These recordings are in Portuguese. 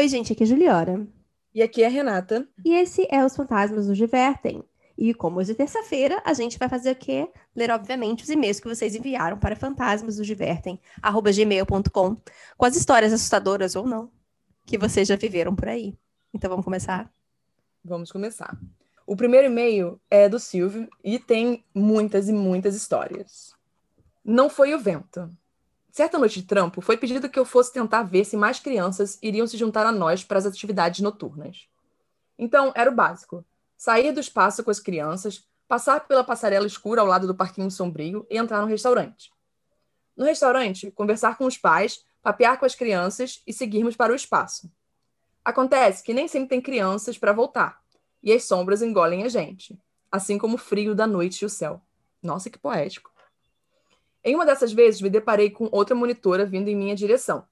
Oi, gente, aqui é a Juliana. E aqui é a Renata. E esse é Os Fantasmas Nos Divertem. E como hoje é terça-feira, a gente vai fazer o quê? Ler, obviamente, os e-mails que vocês enviaram para fantasmasnosdivertem.gmail.com com as histórias assustadoras ou não que vocês já viveram por aí. Então vamos começar? Vamos começar. O primeiro e-mail é do Silvio e tem muitas e muitas histórias. Não foi o vento. Certa noite de trampo, foi pedido que eu fosse tentar ver se mais crianças iriam se juntar a nós para as atividades noturnas. Então, era o básico sair do espaço com as crianças, passar pela passarela escura ao lado do parquinho sombrio e entrar no restaurante. No restaurante, conversar com os pais, papear com as crianças e seguirmos para o espaço. Acontece que nem sempre tem crianças para voltar, e as sombras engolem a gente, assim como o frio da noite e o céu. Nossa, que poético. Em uma dessas vezes, me deparei com outra monitora vindo em minha direção.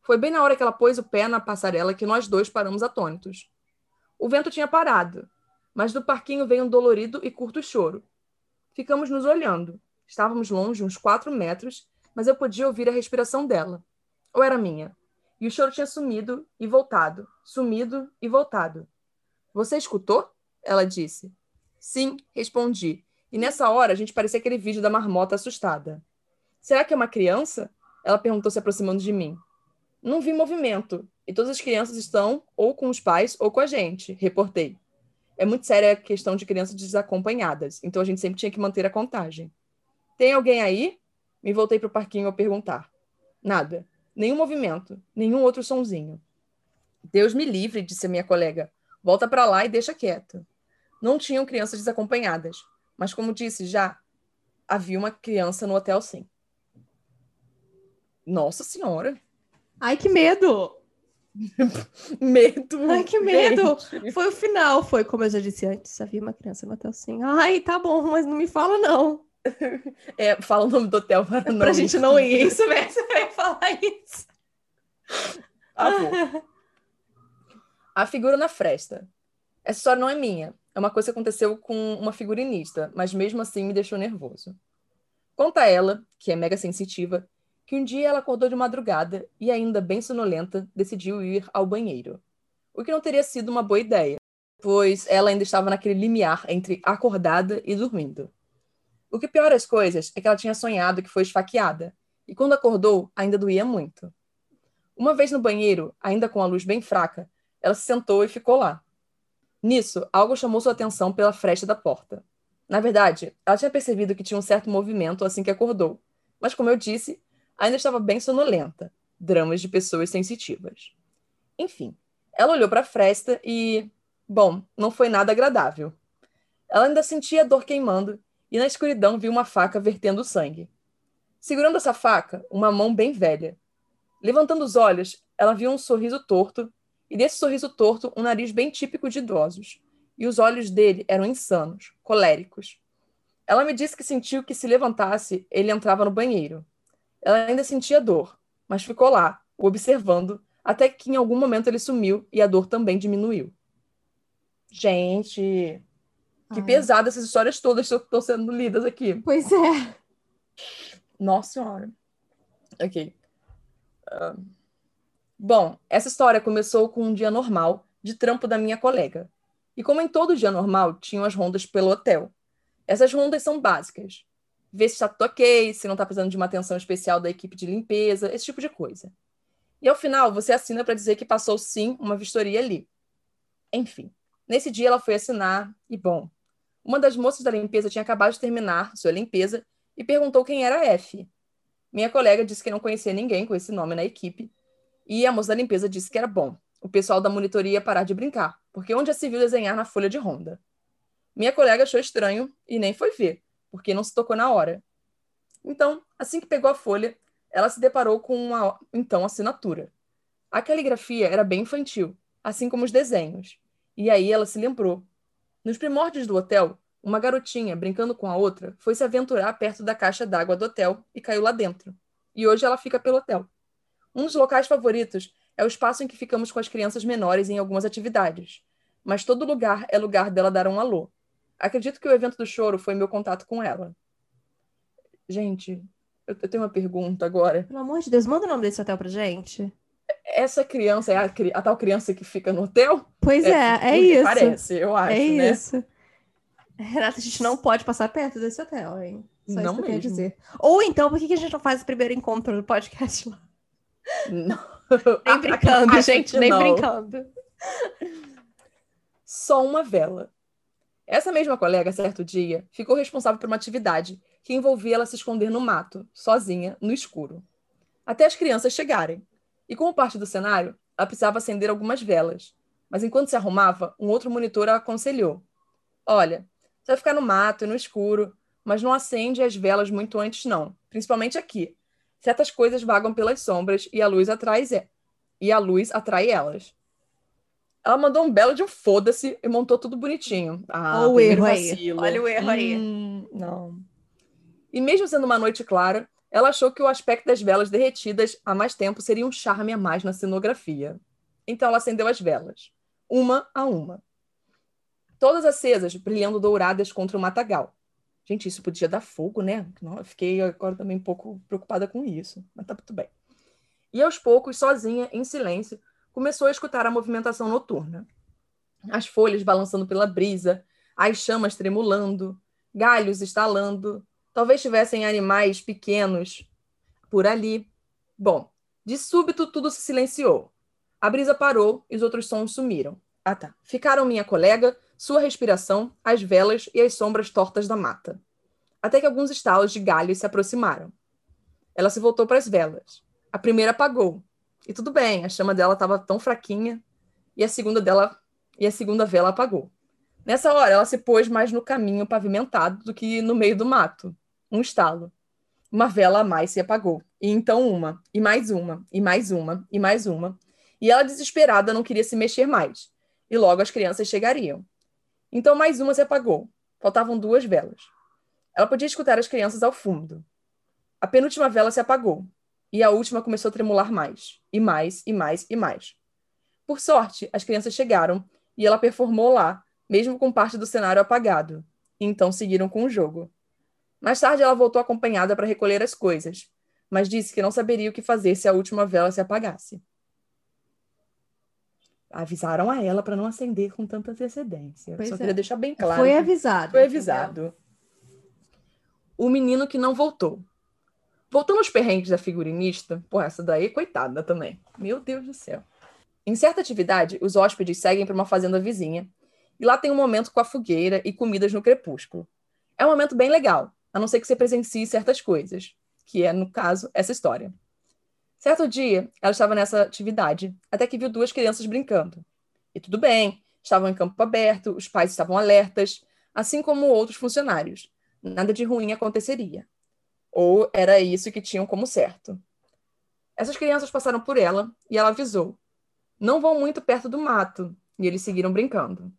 Foi bem na hora que ela pôs o pé na passarela que nós dois paramos atônitos. O vento tinha parado, mas do parquinho veio um dolorido e curto choro. Ficamos nos olhando. Estávamos longe, uns quatro metros, mas eu podia ouvir a respiração dela. Ou era minha? E o choro tinha sumido e voltado, sumido e voltado. Você escutou? Ela disse. Sim, respondi. E nessa hora a gente parecia aquele vídeo da marmota assustada. Será que é uma criança? Ela perguntou se aproximando de mim. Não vi movimento, e todas as crianças estão ou com os pais ou com a gente, reportei é muito séria a questão de crianças desacompanhadas, então a gente sempre tinha que manter a contagem. Tem alguém aí? Me voltei para o parquinho a perguntar. Nada. Nenhum movimento, nenhum outro sonzinho. Deus me livre, disse a minha colega. Volta para lá e deixa quieto. Não tinham crianças desacompanhadas, mas como disse já, havia uma criança no hotel sim. Nossa senhora. Ai, que medo! medo. Ai, que medo. Gente. Foi o final, foi como eu já disse antes. Havia uma criança no hotel assim. Ai, tá bom, mas não me fala, não. É, fala o nome do hotel para não. Pra gente não ir. Isso mesmo, você vai falar isso. Ah. A figura na fresta. Essa história não é minha. É uma coisa que aconteceu com uma figurinista, mas mesmo assim me deixou nervoso. Conta ela, que é mega sensitiva, que um dia ela acordou de madrugada e, ainda bem sonolenta, decidiu ir ao banheiro. O que não teria sido uma boa ideia, pois ela ainda estava naquele limiar entre acordada e dormindo. O que piora as coisas é que ela tinha sonhado que foi esfaqueada, e quando acordou, ainda doía muito. Uma vez no banheiro, ainda com a luz bem fraca, ela se sentou e ficou lá. Nisso, algo chamou sua atenção pela fresta da porta. Na verdade, ela tinha percebido que tinha um certo movimento assim que acordou, mas como eu disse, ainda estava bem sonolenta. Dramas de pessoas sensitivas. Enfim, ela olhou para a fresta e. Bom, não foi nada agradável. Ela ainda sentia a dor queimando e na escuridão viu uma faca vertendo sangue. Segurando essa faca, uma mão bem velha. Levantando os olhos, ela viu um sorriso torto e desse sorriso torto um nariz bem típico de idosos. E os olhos dele eram insanos, coléricos. Ela me disse que sentiu que se levantasse, ele entrava no banheiro. Ela ainda sentia dor, mas ficou lá, o observando, até que em algum momento ele sumiu e a dor também diminuiu. Gente, que Ai. pesado essas histórias todas que estão sendo lidas aqui. Pois é. Nossa Senhora. Ok. Uh... Bom, essa história começou com um dia normal de trampo da minha colega. E como em todo dia normal, tinham as rondas pelo hotel. Essas rondas são básicas ver se está tudo ok, se não está precisando de uma atenção especial da equipe de limpeza, esse tipo de coisa. E ao final, você assina para dizer que passou sim uma vistoria ali. Enfim, nesse dia ela foi assinar e, bom, uma das moças da limpeza tinha acabado de terminar sua limpeza e perguntou quem era a F. Minha colega disse que não conhecia ninguém com esse nome na equipe e a moça da limpeza disse que era bom. O pessoal da monitoria ia parar de brincar, porque onde já se viu desenhar na folha de ronda? Minha colega achou estranho e nem foi ver porque não se tocou na hora. Então, assim que pegou a folha, ela se deparou com uma então assinatura. A caligrafia era bem infantil, assim como os desenhos. E aí ela se lembrou. Nos primórdios do hotel, uma garotinha, brincando com a outra, foi se aventurar perto da caixa d'água do hotel e caiu lá dentro. E hoje ela fica pelo hotel. Um dos locais favoritos é o espaço em que ficamos com as crianças menores em algumas atividades. Mas todo lugar é lugar dela dar um alô, Acredito que o evento do choro foi meu contato com ela. Gente, eu, tenho uma pergunta agora. Pelo amor de Deus, manda o nome desse hotel pra gente. essa criança é a, a, tal criança que fica no hotel? Pois é, é, é isso. Parece, eu acho, é né? isso. Renata, a gente não pode passar perto desse hotel, hein? Só não isso que eu dizer. Ou então, por que a gente não faz o primeiro encontro do podcast lá? Não. Nem brincando, gente, nem não. brincando. Só uma vela. Essa mesma colega, certo dia, ficou responsável por uma atividade que envolvia ela se esconder no mato, sozinha, no escuro. Até as crianças chegarem. E como parte do cenário, ela precisava acender algumas velas. Mas enquanto se arrumava, um outro monitor a aconselhou: Olha, você vai ficar no mato e no escuro, mas não acende as velas muito antes, não. Principalmente aqui. Certas coisas vagam pelas sombras e a luz atrai, e a luz atrai elas. Ela mandou um belo de um foda-se e montou tudo bonitinho. Ah, Olha o erro vacilo. aí. Olha o erro aí. Hum, não. E mesmo sendo uma noite clara, ela achou que o aspecto das velas derretidas há mais tempo seria um charme a mais na cenografia. Então ela acendeu as velas, uma a uma. Todas acesas, brilhando douradas contra o matagal. Gente, isso podia dar fogo, né? Fiquei agora também um pouco preocupada com isso, mas tá tudo bem. E aos poucos, sozinha, em silêncio, começou a escutar a movimentação noturna. As folhas balançando pela brisa, as chamas tremulando, galhos estalando, talvez tivessem animais pequenos por ali. Bom, de súbito tudo se silenciou. A brisa parou e os outros sons sumiram. Ah, tá. Ficaram minha colega, sua respiração, as velas e as sombras tortas da mata. Até que alguns estalos de galhos se aproximaram. Ela se voltou para as velas. A primeira apagou. E tudo bem, a chama dela estava tão fraquinha. E a segunda dela e a segunda vela apagou. Nessa hora, ela se pôs mais no caminho pavimentado do que no meio do mato. Um estalo. Uma vela a mais se apagou. E então uma, e mais uma, e mais uma, e mais uma. E ela, desesperada, não queria se mexer mais. E logo as crianças chegariam. Então mais uma se apagou. Faltavam duas velas. Ela podia escutar as crianças ao fundo. A penúltima vela se apagou. E a última começou a tremular mais, e mais, e mais, e mais. Por sorte, as crianças chegaram e ela performou lá, mesmo com parte do cenário apagado. E então seguiram com o jogo. Mais tarde, ela voltou acompanhada para recolher as coisas, mas disse que não saberia o que fazer se a última vela se apagasse avisaram a ela para não acender com tanta antecedência. Pois Só é. queria deixar bem claro. Foi avisado. Foi avisado. O menino que não voltou. Voltando aos perrengues da figurinista, pô, essa daí, coitada também. Meu Deus do céu. Em certa atividade, os hóspedes seguem para uma fazenda vizinha e lá tem um momento com a fogueira e comidas no crepúsculo. É um momento bem legal, a não ser que você presencie certas coisas, que é, no caso, essa história. Certo dia, ela estava nessa atividade, até que viu duas crianças brincando. E tudo bem, estavam em campo aberto, os pais estavam alertas, assim como outros funcionários. Nada de ruim aconteceria. Ou era isso que tinham como certo. Essas crianças passaram por ela e ela avisou: Não vão muito perto do mato. E eles seguiram brincando.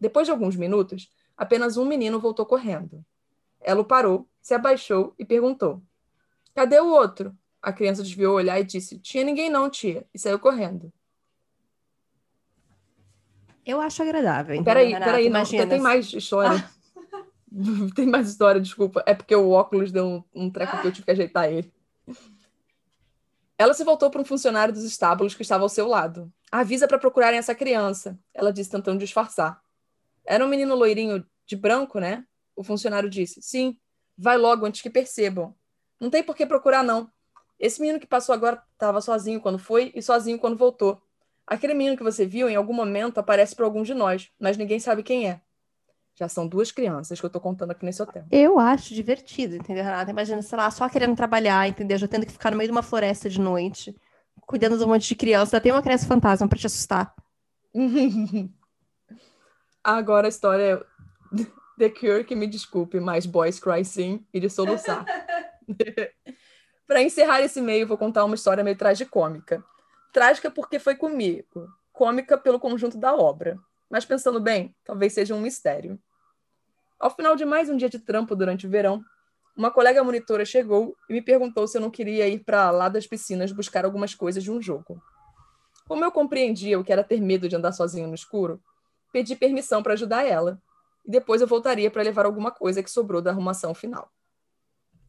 Depois de alguns minutos, apenas um menino voltou correndo. Ela o parou, se abaixou e perguntou: Cadê o outro? A criança desviou o olhar e disse: Tinha ninguém não, tia. E saiu correndo. Eu acho agradável. Então, peraí, Renata, peraí, não, tem mais história. Ah. tem mais história, desculpa. É porque o óculos deu um, um treco que eu tive que ajeitar ele. Ela se voltou para um funcionário dos estábulos que estava ao seu lado. Avisa para procurarem essa criança, ela disse, tentando disfarçar. Era um menino loirinho de branco, né? O funcionário disse: Sim, vai logo antes que percebam. Não tem por que procurar, não. Esse menino que passou agora estava sozinho quando foi e sozinho quando voltou. Aquele menino que você viu em algum momento aparece para algum de nós, mas ninguém sabe quem é. Já são duas crianças que eu estou contando aqui nesse hotel. Eu acho divertido, entendeu, Renata? Imagina, sei lá, só querendo trabalhar, entendeu? Já tendo que ficar no meio de uma floresta de noite, cuidando de um monte de criança. Tem uma criança fantasma para te assustar. Agora a história é The Cure, que me desculpe, mas Boys Cry Sim e de soluçar. Para encerrar esse meio, vou contar uma história meio tragicômica. Trágica porque foi comigo, cômica pelo conjunto da obra. Mas pensando bem, talvez seja um mistério. Ao final de mais um dia de trampo durante o verão, uma colega monitora chegou e me perguntou se eu não queria ir para lá das piscinas buscar algumas coisas de um jogo. Como eu compreendia o que era ter medo de andar sozinho no escuro, pedi permissão para ajudar ela, e depois eu voltaria para levar alguma coisa que sobrou da arrumação final.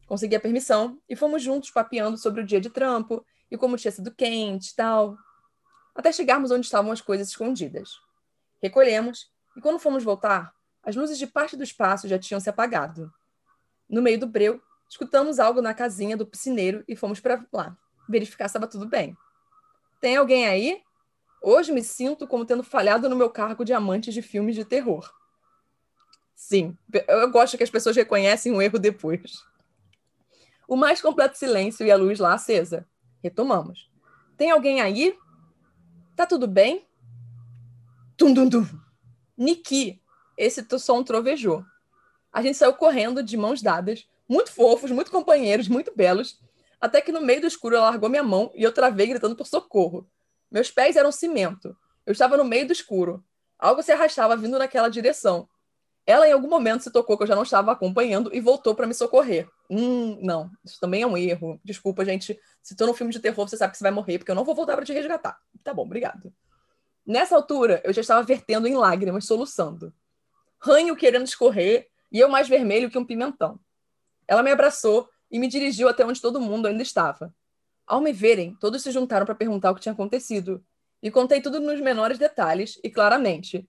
Consegui a permissão e fomos juntos papeando sobre o dia de trampo e como tinha sido quente e tal. até chegarmos onde estavam as coisas escondidas. Recolhemos, e quando fomos voltar, as luzes de parte do espaço já tinham se apagado. No meio do breu, escutamos algo na casinha do piscineiro e fomos para lá, verificar se estava tudo bem. Tem alguém aí? Hoje me sinto como tendo falhado no meu cargo de amante de filmes de terror. Sim, eu gosto que as pessoas reconhecem o erro depois. O mais completo silêncio e a luz lá acesa. Retomamos. Tem alguém aí? Tá tudo bem? Tum, dum, dum. Niki, esse som trovejou. A gente saiu correndo de mãos dadas, muito fofos, muito companheiros, muito belos, até que no meio do escuro ela largou minha mão e eu travei gritando por socorro. Meus pés eram cimento. Eu estava no meio do escuro. Algo se arrastava vindo naquela direção. Ela, em algum momento, se tocou que eu já não estava acompanhando e voltou para me socorrer. Hum, não, isso também é um erro. Desculpa, gente. Se tô no filme de terror, você sabe que você vai morrer, porque eu não vou voltar para te resgatar. Tá bom, obrigado. Nessa altura, eu já estava vertendo em lágrimas, soluçando. Ranho querendo escorrer e eu mais vermelho que um pimentão. Ela me abraçou e me dirigiu até onde todo mundo ainda estava. Ao me verem, todos se juntaram para perguntar o que tinha acontecido. E contei tudo nos menores detalhes e claramente.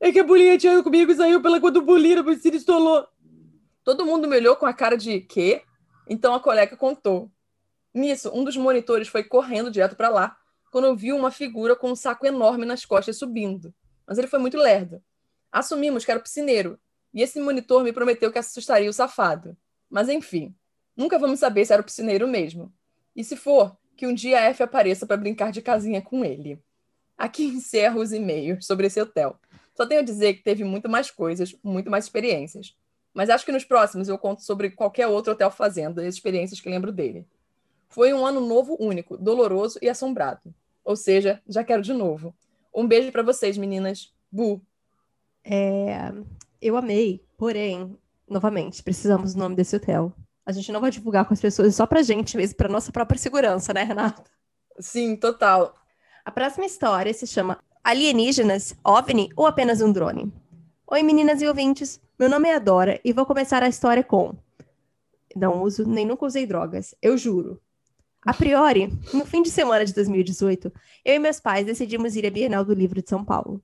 É que a bolinha tinha comigo e saiu pela cor do bolinho, mas se estolou. Todo mundo me olhou com a cara de quê? Então a colega contou. Nisso, um dos monitores foi correndo direto para lá, quando viu uma figura com um saco enorme nas costas subindo. Mas ele foi muito lerdo. Assumimos que era o piscineiro, e esse monitor me prometeu que assustaria o safado. Mas enfim, nunca vamos saber se era o piscineiro mesmo. E se for, que um dia a F apareça para brincar de casinha com ele. Aqui encerro os e-mails sobre esse hotel. Só tenho a dizer que teve muito mais coisas, muito mais experiências. Mas acho que nos próximos eu conto sobre qualquer outro hotel fazenda e as experiências que lembro dele. Foi um ano novo único, doloroso e assombrado. Ou seja, já quero de novo. Um beijo para vocês, meninas. Bu. É, eu amei, porém, novamente, precisamos do nome desse hotel. A gente não vai divulgar com as pessoas só pra gente mesmo, pra nossa própria segurança, né, Renata? Sim, total. A próxima história se chama Alienígenas, OVNI ou apenas um drone? Oi, meninas e ouvintes. Meu nome é Adora e vou começar a história com. Não uso, nem nunca usei drogas, eu juro. A priori, no fim de semana de 2018, eu e meus pais decidimos ir à Bienal do Livro de São Paulo.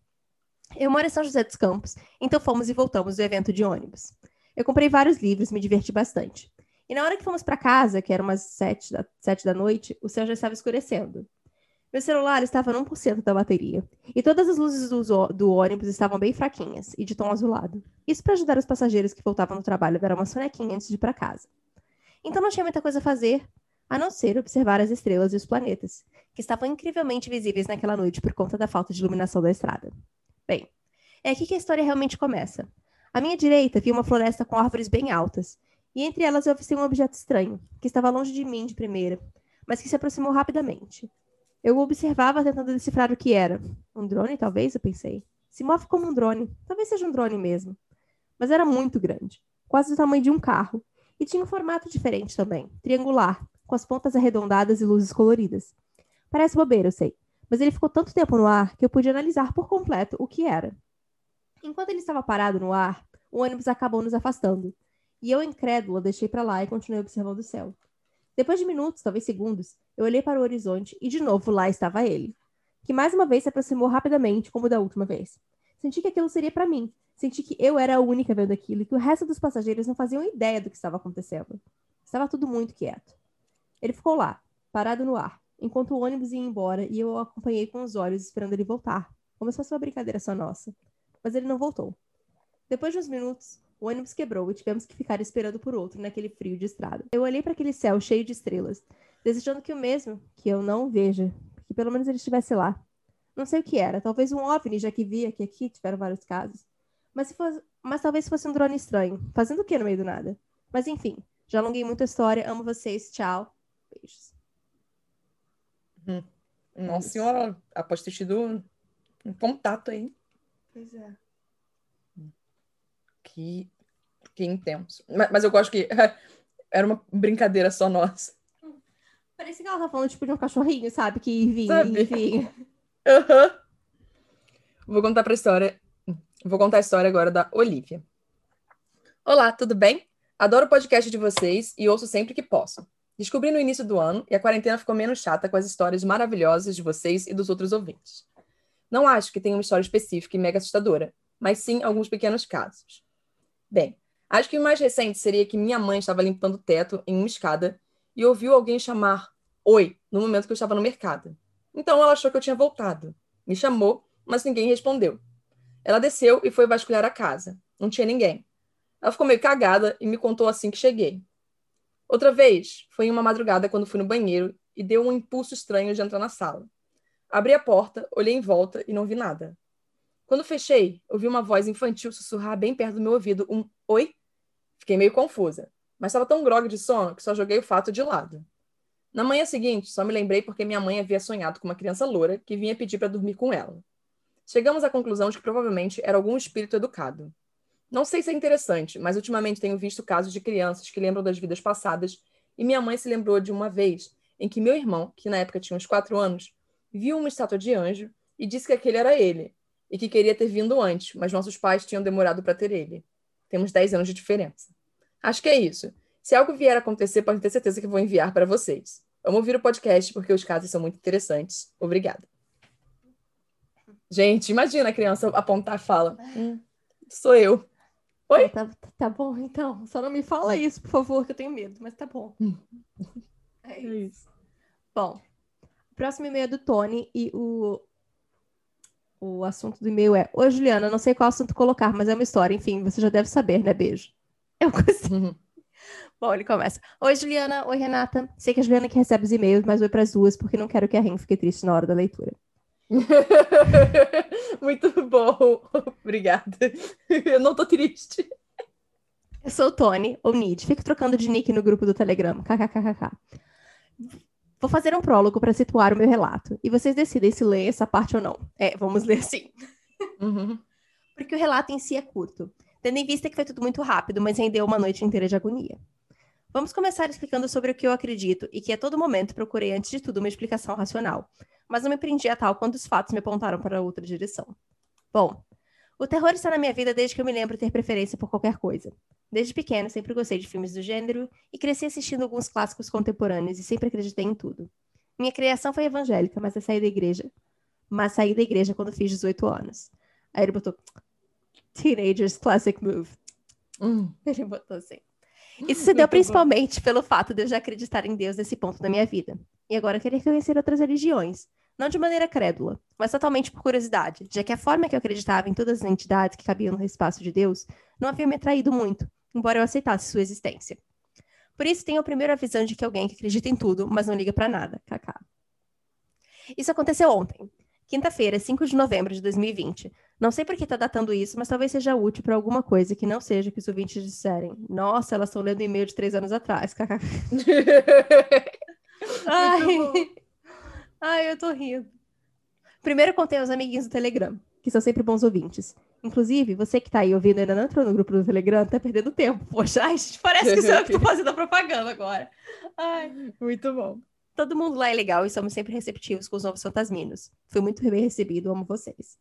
Eu moro em São José dos Campos, então fomos e voltamos do evento de ônibus. Eu comprei vários livros, me diverti bastante. E na hora que fomos para casa, que era umas sete da, sete da noite, o céu já estava escurecendo. Meu celular estava no 1% da bateria, e todas as luzes do, do, ônibus estavam bem fraquinhas e de tom azulado. Isso para ajudar os passageiros que voltavam do trabalho a dar uma sonequinha antes de ir para casa. Então não tinha muita coisa a fazer, a não ser observar as estrelas e os planetas, que estavam incrivelmente visíveis naquela noite por conta da falta de iluminação da estrada. Bem, é aqui que a história realmente começa. À minha direita vi uma floresta com árvores bem altas, e entre elas eu avistei um objeto estranho, que estava longe de mim de primeira, mas que se aproximou rapidamente. Eu observava tentando decifrar o que era. Um drone, talvez, eu pensei. Se move como um drone. Talvez seja um drone mesmo. Mas era muito grande, quase do tamanho de um carro. E tinha um formato diferente também, triangular, com as pontas arredondadas e luzes coloridas. Parece bobeira, eu sei, mas ele ficou tanto tempo no ar que eu pude analisar por completo o que era. Enquanto ele estava parado no ar, o ônibus acabou nos afastando. E eu, incrédula, deixei para lá e continuei observando o céu. Depois de minutos, talvez segundos, eu olhei para o horizonte e de novo lá estava ele, que mais uma vez se aproximou rapidamente, como da última vez. Senti que aquilo seria para mim. Senti que eu era a única vendo aquilo e que o resto dos passageiros não faziam ideia do que estava acontecendo. Estava tudo muito quieto. Ele ficou lá, parado no ar, enquanto o ônibus ia embora e eu o acompanhei com os olhos esperando ele voltar, como se fosse uma brincadeira só nossa. Mas ele não voltou. Depois de uns minutos, o ônibus quebrou e tivemos que ficar esperando por outro naquele frio de estrada. Eu olhei para aquele céu cheio de estrelas, desejando que o mesmo, que eu não veja, que pelo menos ele estivesse lá. Não sei o que era, talvez um OVNI, já que via que aqui tiveram vários casos. Mas, se fosse, mas talvez fosse um drone estranho, fazendo o que no meio do nada? Mas enfim, já alonguei muito a história, amo vocês, tchau, beijos. Hum. Nossa senhora, após ter tido um contato aí. Pois é. Que, que intenso. Mas, mas eu gosto que era uma brincadeira só nossa. Parecia que ela tá falando tipo de um cachorrinho, sabe? Que vinha, enfim. Uhum. Vou contar pra história. Vou contar a história agora da Olivia. Olá, tudo bem? Adoro o podcast de vocês e ouço sempre que posso. Descobri no início do ano e a quarentena ficou menos chata com as histórias maravilhosas de vocês e dos outros ouvintes. Não acho que tenha uma história específica e mega assustadora, mas sim alguns pequenos casos. Bem, acho que o mais recente seria que minha mãe estava limpando o teto em uma escada e ouviu alguém chamar Oi no momento que eu estava no mercado. Então ela achou que eu tinha voltado. Me chamou, mas ninguém respondeu. Ela desceu e foi vasculhar a casa. Não tinha ninguém. Ela ficou meio cagada e me contou assim que cheguei. Outra vez, foi em uma madrugada quando fui no banheiro e deu um impulso estranho de entrar na sala. Abri a porta, olhei em volta e não vi nada. Quando fechei, ouvi uma voz infantil sussurrar bem perto do meu ouvido um oi. Fiquei meio confusa, mas estava tão grogue de sono que só joguei o fato de lado. Na manhã seguinte, só me lembrei porque minha mãe havia sonhado com uma criança loura que vinha pedir para dormir com ela. Chegamos à conclusão de que provavelmente era algum espírito educado. Não sei se é interessante, mas ultimamente tenho visto casos de crianças que lembram das vidas passadas e minha mãe se lembrou de uma vez em que meu irmão, que na época tinha uns quatro anos, viu uma estátua de anjo e disse que aquele era ele e que queria ter vindo antes, mas nossos pais tinham demorado para ter ele. Temos 10 anos de diferença. Acho que é isso. Se algo vier a acontecer, pode ter certeza que vou enviar para vocês. Vamos ouvir o podcast porque os casos são muito interessantes. Obrigada. Gente, imagina a criança apontar e fala: hum, Sou eu. Oi? Tá, tá, bom, então. Só não me fala isso, por favor, que eu tenho medo, mas tá bom. É, é isso. Bom, o próximo e-mail é do Tony e o, o assunto do e-mail é: Oi, Juliana, não sei qual assunto colocar, mas é uma história. Enfim, você já deve saber, né? Beijo. Eu consigo. Bom, ele começa. Oi, Juliana. Oi, Renata. Sei que a Juliana que recebe os e-mails, mas oi para as duas, porque não quero que a Ren fique triste na hora da leitura. Muito bom. Obrigada. Eu não tô triste. Eu sou o Tony, ou Nid. Fico trocando de nick no grupo do Telegram. KKKKK. Vou fazer um prólogo para situar o meu relato. E vocês decidem se ler essa parte ou não. É, vamos ler sim. Uhum. Porque o relato em si é curto. Tendo em vista que foi tudo muito rápido, mas rendeu uma noite inteira de agonia. Vamos começar explicando sobre o que eu acredito e que a todo momento procurei, antes de tudo, uma explicação racional, mas não me prendi a tal quando os fatos me apontaram para outra direção. Bom, o terror está na minha vida desde que eu me lembro ter preferência por qualquer coisa. Desde pequena, sempre gostei de filmes do gênero e cresci assistindo alguns clássicos contemporâneos e sempre acreditei em tudo. Minha criação foi evangélica, mas eu saí da igreja. Mas saí da igreja quando fiz 18 anos. Aí ele botou Teenagers Classic Move. Hum. Ele botou assim. Isso se deu principalmente pelo fato de eu já acreditar em Deus nesse ponto da minha vida. E agora querer conhecer outras religiões. Não de maneira crédula, mas totalmente por curiosidade, já que a forma que eu acreditava em todas as entidades que cabiam no espaço de Deus não havia me atraído muito, embora eu aceitasse sua existência. Por isso tenho a primeira visão de que alguém que acredita em tudo, mas não liga para nada. Kaká. Isso aconteceu ontem, quinta-feira, 5 de novembro de 2020, não sei por que está datando isso, mas talvez seja útil para alguma coisa que não seja que os ouvintes disserem. Nossa, elas estão lendo e-mail de três anos atrás. Ai. Ai, eu tô rindo. Primeiro contei aos amiguinhos do Telegram, que são sempre bons ouvintes. Inclusive, você que tá aí ouvindo ainda não entrou no grupo do Telegram, tá perdendo tempo. Poxa, ai, parece que eu tô fazendo a propaganda agora. Ai. Muito bom. Todo mundo lá é legal e somos sempre receptivos com os novos fantasminos. Fui muito bem recebido, amo vocês.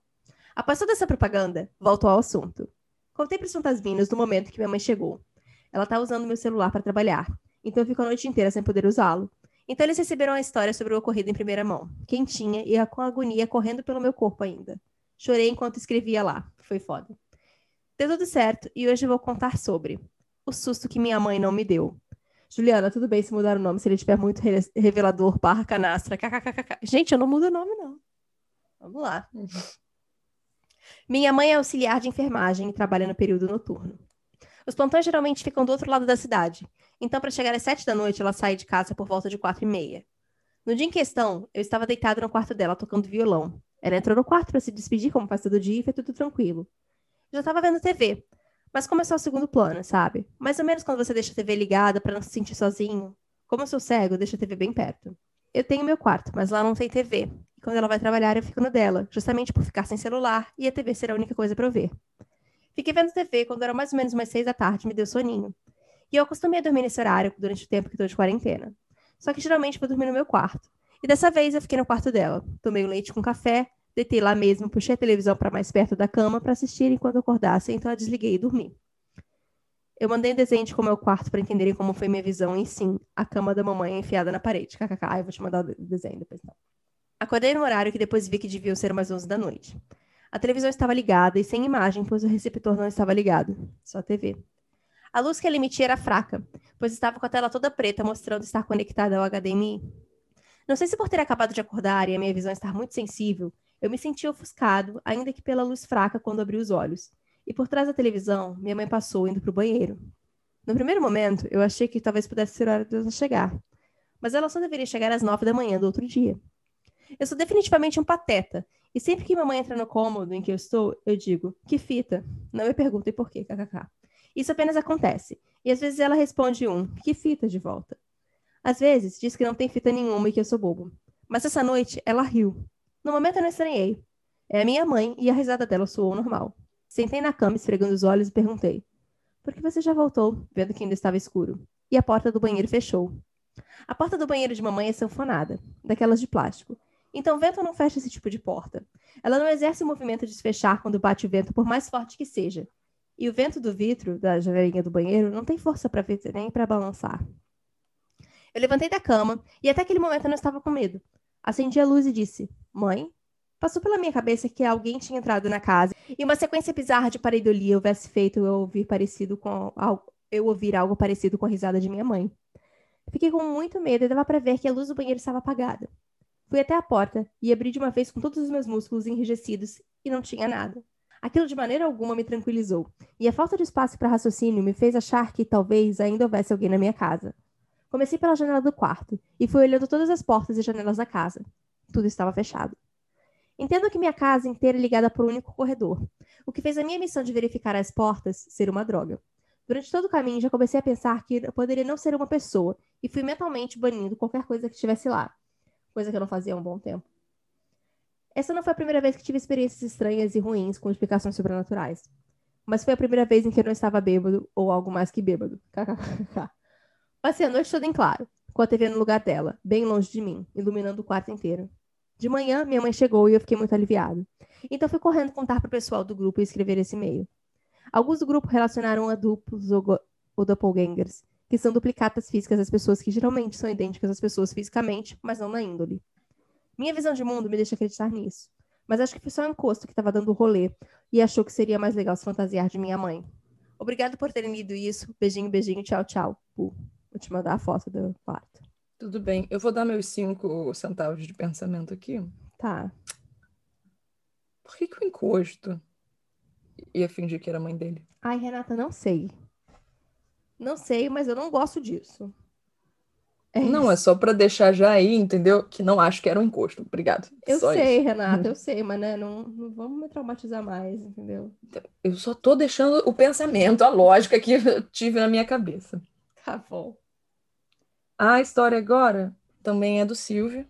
Após toda essa propaganda, volto ao assunto. Contei para os fantasminos no momento que minha mãe chegou. Ela tá usando meu celular para trabalhar, então eu fico a noite inteira sem poder usá-lo. Então eles receberam a história sobre o ocorrido em primeira mão, quentinha e com agonia correndo pelo meu corpo ainda. Chorei enquanto escrevia lá. Foi foda. Deu tudo certo e hoje eu vou contar sobre o susto que minha mãe não me deu. Juliana, tudo bem se mudar o nome se ele tiver muito revelador, barra canastra, kkkk. Gente, eu não mudo o nome, não. Vamos lá. Minha mãe é auxiliar de enfermagem e trabalha no período noturno. Os plantões geralmente ficam do outro lado da cidade, então para chegar às sete da noite ela sai de casa por volta de quatro e meia. No dia em questão, eu estava deitado no quarto dela tocando violão. Ela entrou no quarto para se despedir como faz todo dia e foi tudo tranquilo. Já estava vendo TV, mas começou o segundo plano, sabe? Mais ou menos quando você deixa a TV ligada para não se sentir sozinho. Como eu sou cego, eu deixo a TV bem perto. Eu tenho meu quarto, mas lá não tem TV. Quando ela vai trabalhar, eu fico no dela, justamente por ficar sem celular e a TV ser a única coisa para eu ver. Fiquei vendo TV quando era mais ou menos umas seis da tarde, me deu soninho. E eu acostumei a dormir nesse horário durante o tempo que estou de quarentena. Só que geralmente vou dormir no meu quarto. E dessa vez eu fiquei no quarto dela. Tomei o leite com café, deitei lá mesmo, puxei a televisão para mais perto da cama para assistir enquanto acordasse, então eu desliguei e dormi. Eu mandei um desenho de como é o quarto para entenderem como foi minha visão e sim, a cama da mamãe enfiada na parede. KKK, eu vou te mandar o desenho depois. Então. Acordei no horário que depois vi que deviam ser umas 11 da noite. A televisão estava ligada e sem imagem, pois o receptor não estava ligado, só a TV. A luz que ela emitia era fraca, pois estava com a tela toda preta, mostrando estar conectada ao HDMI. Não sei se por ter acabado de acordar e a minha visão estar muito sensível, eu me senti ofuscado, ainda que pela luz fraca quando abri os olhos. E por trás da televisão, minha mãe passou indo para o banheiro. No primeiro momento, eu achei que talvez pudesse ser hora de ela chegar. Mas ela só deveria chegar às nove da manhã do outro dia. Eu sou definitivamente um pateta. E sempre que minha mãe entra no cômodo em que eu estou, eu digo, que fita? Não me perguntem por quê, kkk. Isso apenas acontece. E às vezes ela responde um, que fita de volta. Às vezes diz que não tem fita nenhuma e que eu sou bobo. Mas essa noite ela riu. No momento eu não estranhei. É a minha mãe e a risada dela soou normal. Sentei na cama, esfregando os olhos e perguntei: Por que você já voltou? Vendo que ainda estava escuro. E a porta do banheiro fechou. A porta do banheiro de mamãe é sanfonada, daquelas de plástico. Então, vento não fecha esse tipo de porta. Ela não exerce o movimento de se fechar quando bate o vento, por mais forte que seja. E o vento do vidro da janelinha do banheiro não tem força para nem para balançar. Eu levantei da cama e até aquele momento eu não estava com medo. Acendi a luz e disse: Mãe? Passou pela minha cabeça que alguém tinha entrado na casa e uma sequência bizarra de pareidolia houvesse feito eu ouvir parecido com algo, eu ouvir algo parecido com a risada de minha mãe. Fiquei com muito medo e dava para ver que a luz do banheiro estava apagada. Fui até a porta e abri de uma vez com todos os meus músculos enrijecidos e não tinha nada. Aquilo de maneira alguma me tranquilizou, e a falta de espaço para raciocínio me fez achar que talvez ainda houvesse alguém na minha casa. Comecei pela janela do quarto e fui olhando todas as portas e janelas da casa. Tudo estava fechado. Entendo que minha casa inteira é ligada por um único corredor, o que fez a minha missão de verificar as portas ser uma droga. Durante todo o caminho já comecei a pensar que poderia não ser uma pessoa e fui mentalmente banindo qualquer coisa que estivesse lá coisa que eu não fazia há um bom tempo. Essa não foi a primeira vez que tive experiências estranhas e ruins com explicações sobrenaturais. Mas foi a primeira vez em que eu não estava bêbado ou algo mais que bêbado. Passei a noite toda em claro, com a TV no lugar dela, bem longe de mim, iluminando o quarto inteiro. De manhã, minha mãe chegou e eu fiquei muito aliviado. Então fui correndo contar para o pessoal do grupo e escrever esse e-mail. Alguns do grupo relacionaram a duplos ou, ou doppelgangers, que são duplicatas físicas das pessoas que geralmente são idênticas às pessoas fisicamente, mas não na índole. Minha visão de mundo me deixa acreditar nisso. Mas acho que foi só um encosto que estava dando o rolê e achou que seria mais legal se fantasiar de minha mãe. Obrigado por terem lido isso. Beijinho, beijinho, tchau, tchau. Vou te mandar a foto do quarto. Tudo bem. Eu vou dar meus cinco centavos de pensamento aqui. Tá. Por que, que o encosto ia fingir que era mãe dele? Ai, Renata, não sei. Não sei, mas eu não gosto disso. É não, é só para deixar já aí, entendeu? Que não acho que era um encosto. Obrigado. Eu só sei, isso. Renata, eu sei, mas né, não, não vamos me traumatizar mais, entendeu? Eu só tô deixando o pensamento, a lógica que eu tive na minha cabeça. Tá bom. A história agora também é do Silvio.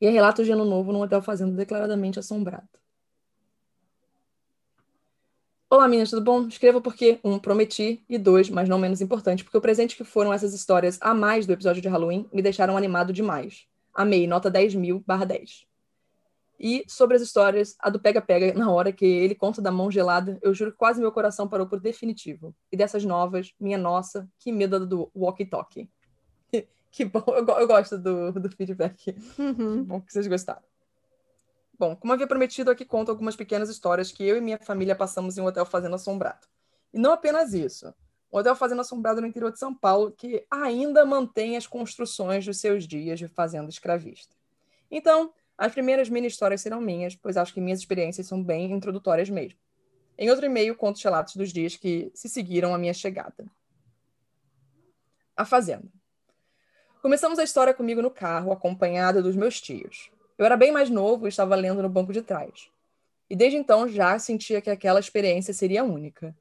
E é relato de ano novo num hotel fazenda declaradamente assombrado. Olá, meninas, tudo bom? Escreva porque, um, prometi, e dois, mas não menos importante, porque o presente que foram essas histórias a mais do episódio de Halloween me deixaram animado demais. Amei, nota 10 mil barra 10. E sobre as histórias, a do pega-pega, na hora que ele conta da mão gelada, eu juro que quase meu coração parou por definitivo. E dessas novas, minha nossa, que medo do walkie-talkie. que bom, eu, eu, gosto do, do feedback. Uhum. Que bom que vocês gostaram. Bom, como havia prometido, aqui conto algumas pequenas histórias que eu e minha família passamos em um hotel fazendo assombrado. E não apenas isso. Um hotel fazendo assombrado no interior de São Paulo que ainda mantém as construções dos seus dias de fazenda escravista. Então, as primeiras mini histórias serão minhas, pois acho que minhas experiências são bem introdutórias mesmo. Em outro e-mail, conto os relatos dos dias que se seguiram à minha chegada. A Fazenda. Começamos a história comigo no carro, acompanhada dos meus tios. Eu era bem mais novo e estava lendo no banco de trás. E desde então já sentia que aquela experiência seria única.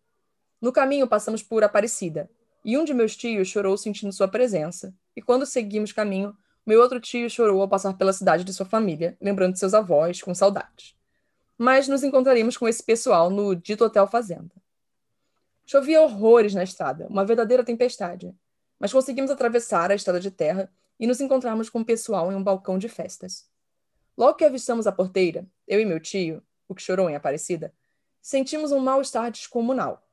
No caminho passamos por Aparecida, e um de meus tios chorou sentindo sua presença. E quando seguimos caminho, meu outro tio chorou ao passar pela cidade de sua família, lembrando seus avós, com saudades. Mas nos encontraríamos com esse pessoal no dito Hotel Fazenda. Chovia horrores na estrada, uma verdadeira tempestade. Mas conseguimos atravessar a estrada de terra e nos encontrarmos com o pessoal em um balcão de festas. Logo que avistamos a porteira, eu e meu tio, o que chorou em Aparecida, sentimos um mal-estar descomunal.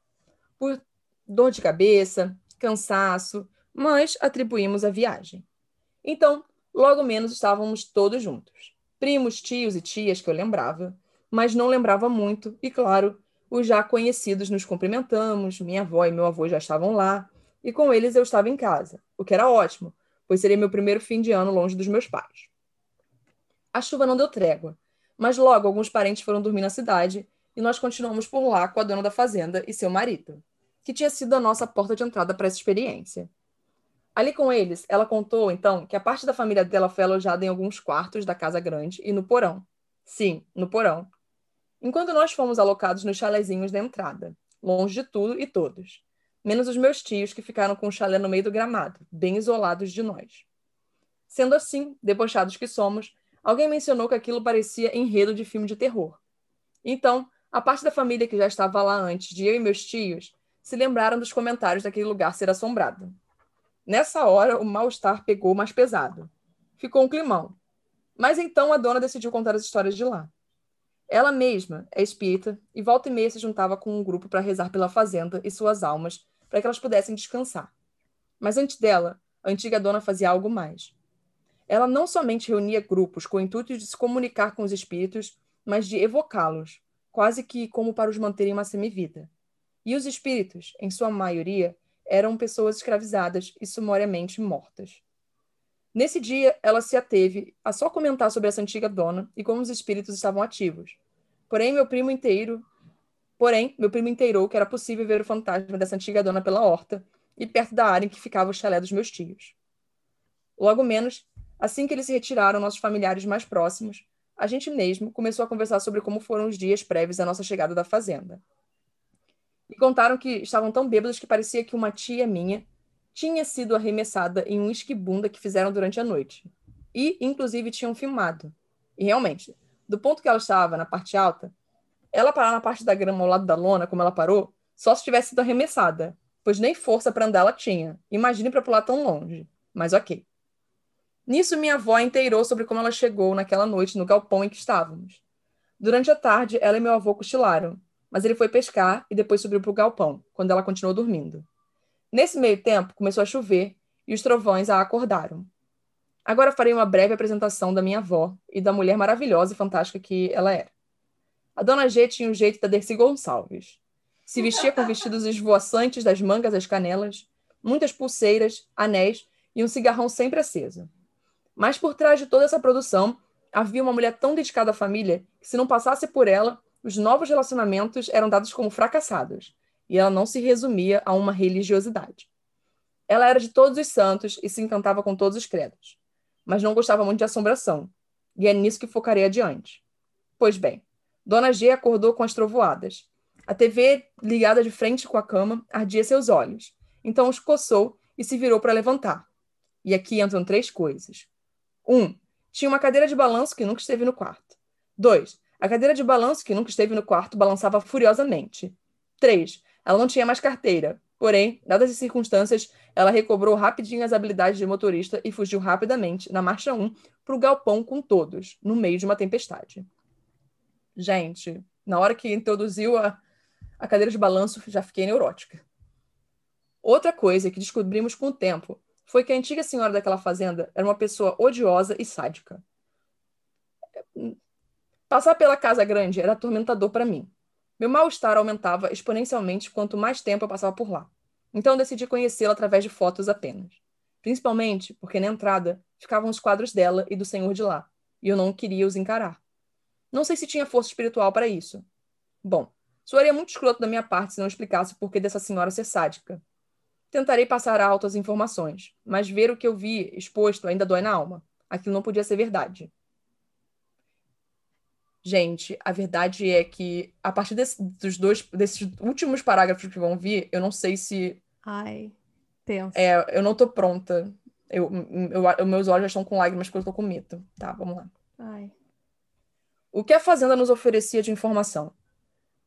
Por dor de cabeça, cansaço, mas atribuímos a viagem. Então, logo menos estávamos todos juntos. Primos, tios e tias que eu lembrava, mas não lembrava muito, e claro, os já conhecidos nos cumprimentamos, minha avó e meu avô já estavam lá, e com eles eu estava em casa, o que era ótimo, pois seria meu primeiro fim de ano longe dos meus pais. A chuva não deu trégua, mas logo alguns parentes foram dormir na cidade e nós continuamos por lá com a dona da fazenda e seu marido, que tinha sido a nossa porta de entrada para essa experiência. Ali com eles, ela contou, então, que a parte da família dela foi alojada em alguns quartos da casa grande e no porão. Sim, no porão. Enquanto nós fomos alocados nos chalezinhos da entrada, longe de tudo e todos. Menos os meus tios, que ficaram com o chalé no meio do gramado, bem isolados de nós. Sendo assim, debochados que somos, alguém mencionou que aquilo parecia enredo de filme de terror. Então, a parte da família que já estava lá antes de eu e meus tios se lembraram dos comentários daquele lugar ser assombrado. Nessa hora, o mal-estar pegou mais pesado. Ficou um climão. Mas então a dona decidiu contar as histórias de lá. Ela mesma é espírita e volta e meia se juntava com um grupo para rezar pela fazenda e suas almas, para que elas pudessem descansar. Mas antes dela, a antiga dona fazia algo mais. Ela não somente reunia grupos com o intuito de se comunicar com os espíritos, mas de evocá-los, quase que como para os manterem uma semivida. E os espíritos, em sua maioria, eram pessoas escravizadas e sumariamente mortas. Nesse dia, ela se ateve a só comentar sobre essa antiga dona e como os espíritos estavam ativos. Porém, meu primo inteiro, porém, meu primo inteirou que era possível ver o fantasma dessa antiga dona pela horta e perto da área em que ficava o chalé dos meus tios. Logo menos, assim que eles se retiraram, nossos familiares mais próximos, a gente mesmo começou a conversar sobre como foram os dias prévios à nossa chegada da fazenda. E contaram que estavam tão bêbados que parecia que uma tia minha tinha sido arremessada em um esquibunda que fizeram durante a noite. E, inclusive, tinham filmado. E realmente, do ponto que ela estava, na parte alta, ela parar na parte da grama ao lado da lona, como ela parou, só se tivesse sido arremessada, pois nem força para andar ela tinha. Imagine para pular tão longe. Mas ok. Nisso, minha avó inteirou sobre como ela chegou naquela noite no galpão em que estávamos. Durante a tarde, ela e meu avô cochilaram, mas ele foi pescar e depois subiu para o galpão, quando ela continuou dormindo. Nesse meio tempo, começou a chover e os trovões a acordaram. Agora farei uma breve apresentação da minha avó e da mulher maravilhosa e fantástica que ela era. A dona G tinha o jeito da Dercy Gonçalves. Se vestia com vestidos esvoaçantes das mangas às canelas, muitas pulseiras, anéis e um cigarrão sempre aceso. Mas por trás de toda essa produção, havia uma mulher tão dedicada à família que, se não passasse por ela, os novos relacionamentos eram dados como fracassados, e ela não se resumia a uma religiosidade. Ela era de todos os santos e se encantava com todos os credos, mas não gostava muito de assombração, e é nisso que focarei adiante. Pois bem, Dona G acordou com as trovoadas. A TV, ligada de frente com a cama, ardia seus olhos. Então os coçou e se virou para levantar. E aqui entram três coisas. Um, tinha uma cadeira de balanço que nunca esteve no quarto. Dois, a cadeira de balanço, que nunca esteve no quarto, balançava furiosamente. 3. Ela não tinha mais carteira. Porém, dadas as circunstâncias, ela recobrou rapidinho as habilidades de motorista e fugiu rapidamente, na marcha 1, para o galpão com todos, no meio de uma tempestade. Gente, na hora que introduziu a, a cadeira de balanço, já fiquei neurótica. Outra coisa que descobrimos com o tempo foi que a antiga senhora daquela fazenda era uma pessoa odiosa e sádica. Passar pela casa grande era atormentador para mim. Meu mal-estar aumentava exponencialmente quanto mais tempo eu passava por lá. Então decidi conhecê-la através de fotos apenas. Principalmente porque na entrada ficavam os quadros dela e do senhor de lá, e eu não queria os encarar. Não sei se tinha força espiritual para isso. Bom, soaria muito escroto da minha parte se não explicasse o porquê dessa senhora ser sádica. Tentarei passar altas informações, mas ver o que eu vi exposto ainda dói na alma. Aquilo não podia ser verdade. Gente, a verdade é que a partir desse, dos dois, desses últimos parágrafos que vão vir, eu não sei se. Ai, tenso. É, eu não tô pronta. Eu, eu, meus olhos já estão com lágrimas porque eu tô com medo. Tá, vamos lá. Ai. O que a Fazenda nos oferecia de informação?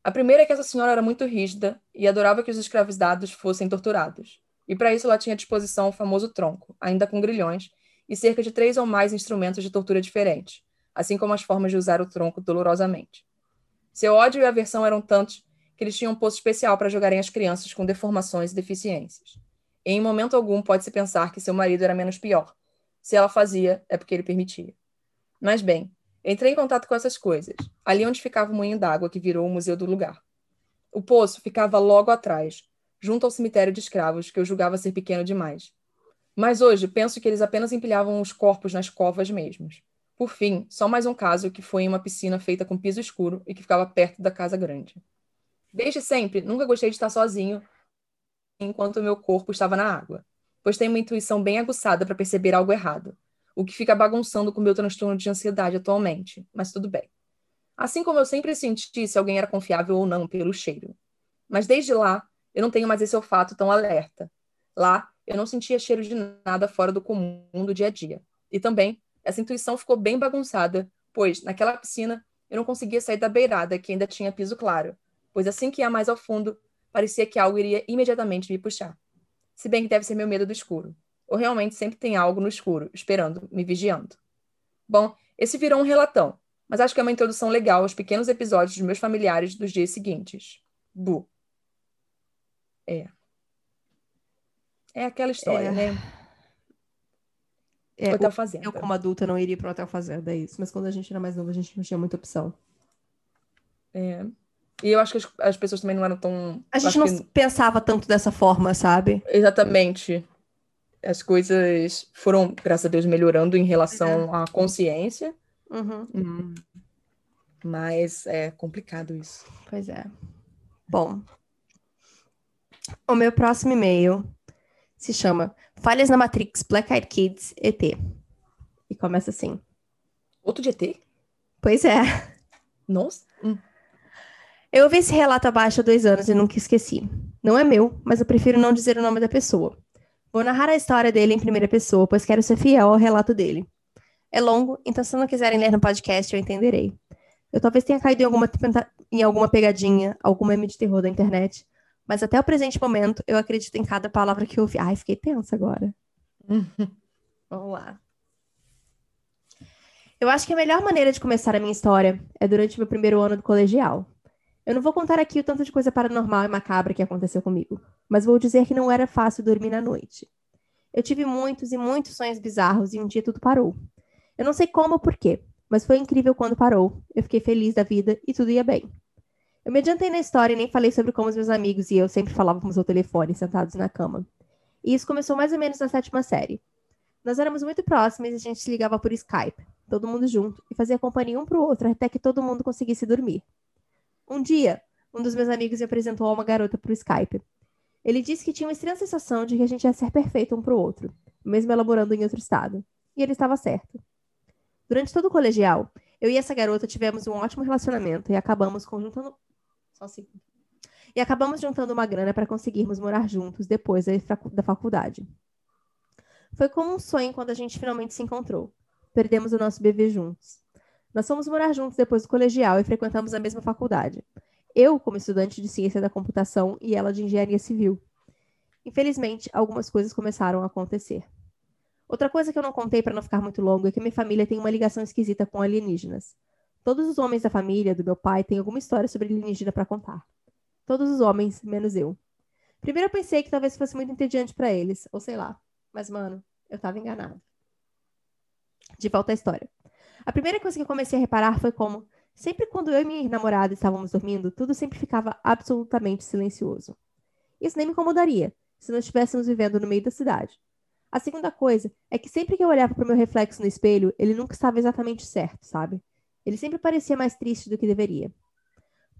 A primeira é que essa senhora era muito rígida e adorava que os escravizados fossem torturados. E para isso ela tinha à disposição o famoso tronco, ainda com grilhões, e cerca de três ou mais instrumentos de tortura diferentes assim como as formas de usar o tronco dolorosamente. Seu ódio e aversão eram tantos que eles tinham um poço especial para jogarem as crianças com deformações e deficiências. Em momento algum pode-se pensar que seu marido era menos pior. Se ela fazia, é porque ele permitia. Mas bem, entrei em contato com essas coisas, ali onde ficava o moinho d'água que virou o museu do lugar. O poço ficava logo atrás, junto ao cemitério de escravos, que eu julgava ser pequeno demais. Mas hoje penso que eles apenas empilhavam os corpos nas covas mesmos. Por fim, só mais um caso que foi em uma piscina feita com piso escuro e que ficava perto da casa grande. Desde sempre, nunca gostei de estar sozinho enquanto meu corpo estava na água, pois tenho uma intuição bem aguçada para perceber algo errado, o que fica bagunçando com o meu transtorno de ansiedade atualmente, mas tudo bem. Assim como eu sempre senti se alguém era confiável ou não pelo cheiro. Mas desde lá, eu não tenho mais esse olfato tão alerta. Lá, eu não sentia cheiro de nada fora do comum do dia a dia. E também, essa intuição ficou bem bagunçada, pois, naquela piscina, eu não conseguia sair da beirada, que ainda tinha piso claro, pois assim que ia mais ao fundo, parecia que algo iria imediatamente me puxar. Se bem que deve ser meu medo do escuro. Ou realmente sempre tem algo no escuro, esperando, me vigiando. Bom, esse virou um relatão, mas acho que é uma introdução legal aos pequenos episódios dos meus familiares dos dias seguintes. Bu. É. É aquela história, é. né? É, Hotel Fazenda. Eu, como adulta, não iria para o Hotel Fazenda, é isso. Mas quando a gente era mais novo, a gente não tinha muita opção. É. E eu acho que as, as pessoas também não eram tão. A gente não que... pensava tanto dessa forma, sabe? Exatamente. As coisas foram, graças a Deus, melhorando em relação é. à consciência. Uhum. Hum. Mas é complicado isso. Pois é. Bom. O meu próximo e-mail se chama Falhas na Matrix, Black Eyed Kids, ET. E começa assim. Outro de ET? Pois é. Nossa. Hum. Eu ouvi esse relato abaixo há dois anos e nunca esqueci. Não é meu, mas eu prefiro não dizer o nome da pessoa. Vou narrar a história dele em primeira pessoa, pois quero ser fiel ao relato dele. É longo, então se não quiserem ler no podcast, eu entenderei. Eu talvez tenha caído em alguma, em alguma pegadinha, algum meme de terror da internet, mas até o presente momento, eu acredito em cada palavra que eu ouvi. Ai, fiquei tensa agora. Vamos lá. Eu acho que a melhor maneira de começar a minha história é durante meu primeiro ano do colegial. Eu não vou contar aqui o tanto de coisa paranormal e macabra que aconteceu comigo, mas vou dizer que não era fácil dormir na noite. Eu tive muitos e muitos sonhos bizarros e um dia tudo parou. Eu não sei como ou porquê, mas foi incrível quando parou. Eu fiquei feliz da vida e tudo ia bem. Eu me adiantei na história e nem falei sobre como os meus amigos e eu sempre falávamos ao telefone, sentados na cama. E isso começou mais ou menos na sétima série. Nós éramos muito próximos e a gente se ligava por Skype, todo mundo junto, e fazia companhia um pro outro até que todo mundo conseguisse dormir. Um dia, um dos meus amigos me apresentou a uma garota por Skype. Ele disse que tinha uma estranha sensação de que a gente ia ser perfeito um pro outro, mesmo elaborando em outro estado. E ele estava certo. Durante todo o colegial, eu e essa garota tivemos um ótimo relacionamento e acabamos conjuntando só um segundo. E acabamos juntando uma grana para conseguirmos morar juntos depois da faculdade. Foi como um sonho quando a gente finalmente se encontrou. Perdemos o nosso bebê juntos. Nós fomos morar juntos depois do colegial e frequentamos a mesma faculdade. Eu, como estudante de ciência da computação, e ela de engenharia civil. Infelizmente, algumas coisas começaram a acontecer. Outra coisa que eu não contei para não ficar muito longo é que minha família tem uma ligação esquisita com alienígenas. Todos os homens da família do meu pai têm alguma história sobre alienígena para contar. Todos os homens, menos eu. Primeiro eu pensei que talvez fosse muito entediante para eles, ou sei lá. Mas, mano, eu tava enganado. De volta à história. A primeira coisa que eu comecei a reparar foi como, sempre quando eu e minha namorada estávamos dormindo, tudo sempre ficava absolutamente silencioso. Isso nem me incomodaria, se nós estivéssemos vivendo no meio da cidade. A segunda coisa é que sempre que eu olhava para o meu reflexo no espelho, ele nunca estava exatamente certo, sabe? Ele sempre parecia mais triste do que deveria.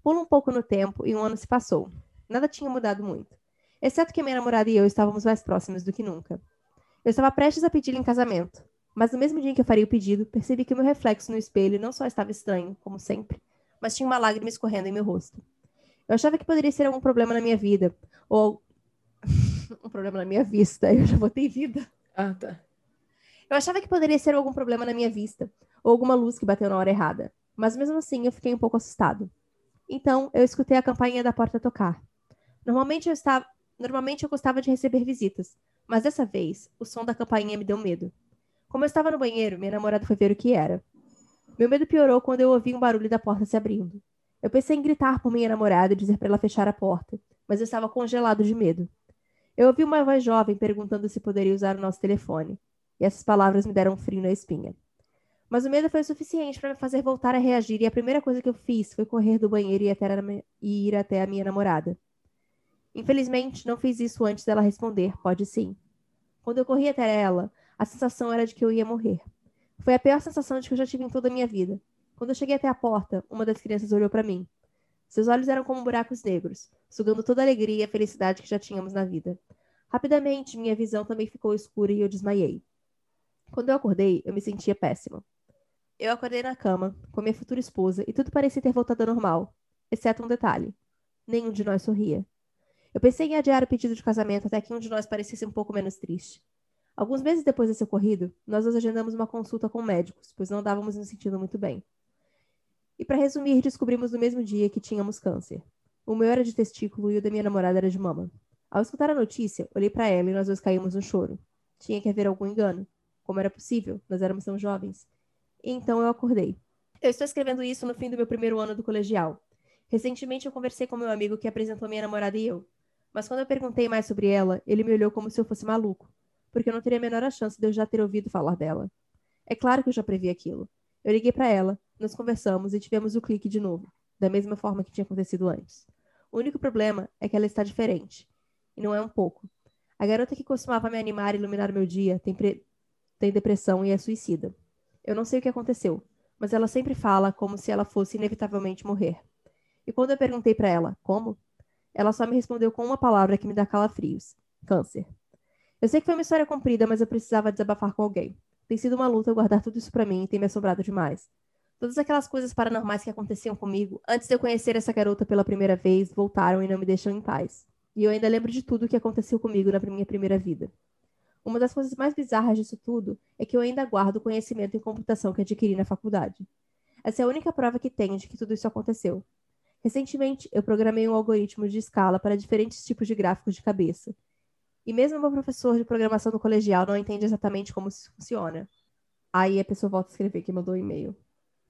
Pula um pouco no tempo e um ano se passou. Nada tinha mudado muito. Exceto que minha namorada e eu estávamos mais próximas do que nunca. Eu estava prestes a pedir-lhe em casamento. Mas no mesmo dia em que eu faria o pedido, percebi que o meu reflexo no espelho não só estava estranho, como sempre, mas tinha uma lágrima escorrendo em meu rosto. Eu achava que poderia ser algum problema na minha vida, ou um problema na minha vista. Eu já botei vida. Ah, tá. Eu achava que poderia ser algum problema na minha vista, ou alguma luz que bateu na hora errada. Mas mesmo assim eu fiquei um pouco assustado. Então eu escutei a campainha da porta tocar. Normalmente eu estava, normalmente eu gostava de receber visitas, mas dessa vez o som da campainha me deu medo. Como eu estava no banheiro, minha namorada foi ver o que era. Meu medo piorou quando eu ouvi um barulho da porta se abrindo. Eu pensei em gritar por minha namorada e dizer para ela fechar a porta, mas eu estava congelado de medo. Eu ouvi uma voz jovem perguntando se poderia usar o nosso telefone, e essas palavras me deram um frio na espinha. Mas o medo foi o suficiente para me fazer voltar a reagir, e a primeira coisa que eu fiz foi correr do banheiro e, até e ir até a minha namorada. Infelizmente, não fiz isso antes dela responder, pode sim. Quando eu corri até ela, a sensação era de que eu ia morrer. Foi a pior sensação de que eu já tive em toda a minha vida. Quando eu cheguei até a porta, uma das crianças olhou para mim. Seus olhos eram como buracos negros, sugando toda a alegria e a felicidade que já tínhamos na vida. Rapidamente, minha visão também ficou escura e eu desmaiei. Quando eu acordei, eu me sentia péssima. Eu acordei na cama, com minha futura esposa, e tudo parecia ter voltado ao normal, exceto um detalhe. Nenhum de nós sorria. Eu pensei em adiar o pedido de casamento até que um de nós parecesse um pouco menos triste. Alguns meses depois desse ocorrido, nós nos agendamos uma consulta com médicos, pois não andávamos nos sentindo muito bem. E para resumir, descobrimos no mesmo dia que tínhamos câncer. O meu era de testículo e o da minha namorada era de mama. Ao escutar a notícia, olhei para ela e nós dois caímos no choro. Tinha que haver algum engano. Como era possível? Nós éramos tão jovens. E então eu acordei. Eu estou escrevendo isso no fim do meu primeiro ano do colegial. Recentemente eu conversei com meu amigo que apresentou minha namorada e eu. Mas quando eu perguntei mais sobre ela, ele me olhou como se eu fosse maluco, porque eu não teria a menor chance de eu já ter ouvido falar dela. É claro que eu já previ aquilo. Eu liguei para ela, nós conversamos e tivemos o clique de novo, da mesma forma que tinha acontecido antes. O único problema é que ela está diferente. E não é um pouco. A garota que costumava me animar e iluminar meu dia tem, pre... tem depressão e é suicida. Eu não sei o que aconteceu, mas ela sempre fala como se ela fosse inevitavelmente morrer. E quando eu perguntei para ela como, ela só me respondeu com uma palavra que me dá calafrios: câncer. Eu sei que foi uma história comprida, mas eu precisava desabafar com alguém. Tem sido uma luta guardar tudo isso para mim e tem me assombrado demais. Todas aquelas coisas paranormais que aconteciam comigo antes de eu conhecer essa garota pela primeira vez voltaram e não me deixam em paz. E eu ainda lembro de tudo o que aconteceu comigo na minha primeira vida. Uma das coisas mais bizarras disso tudo é que eu ainda guardo o conhecimento em computação que adquiri na faculdade. Essa é a única prova que tenho de que tudo isso aconteceu. Recentemente, eu programei um algoritmo de escala para diferentes tipos de gráficos de cabeça. E mesmo meu professor de programação no colegial não entende exatamente como isso funciona. Aí a pessoa volta a escrever que mandou um e-mail.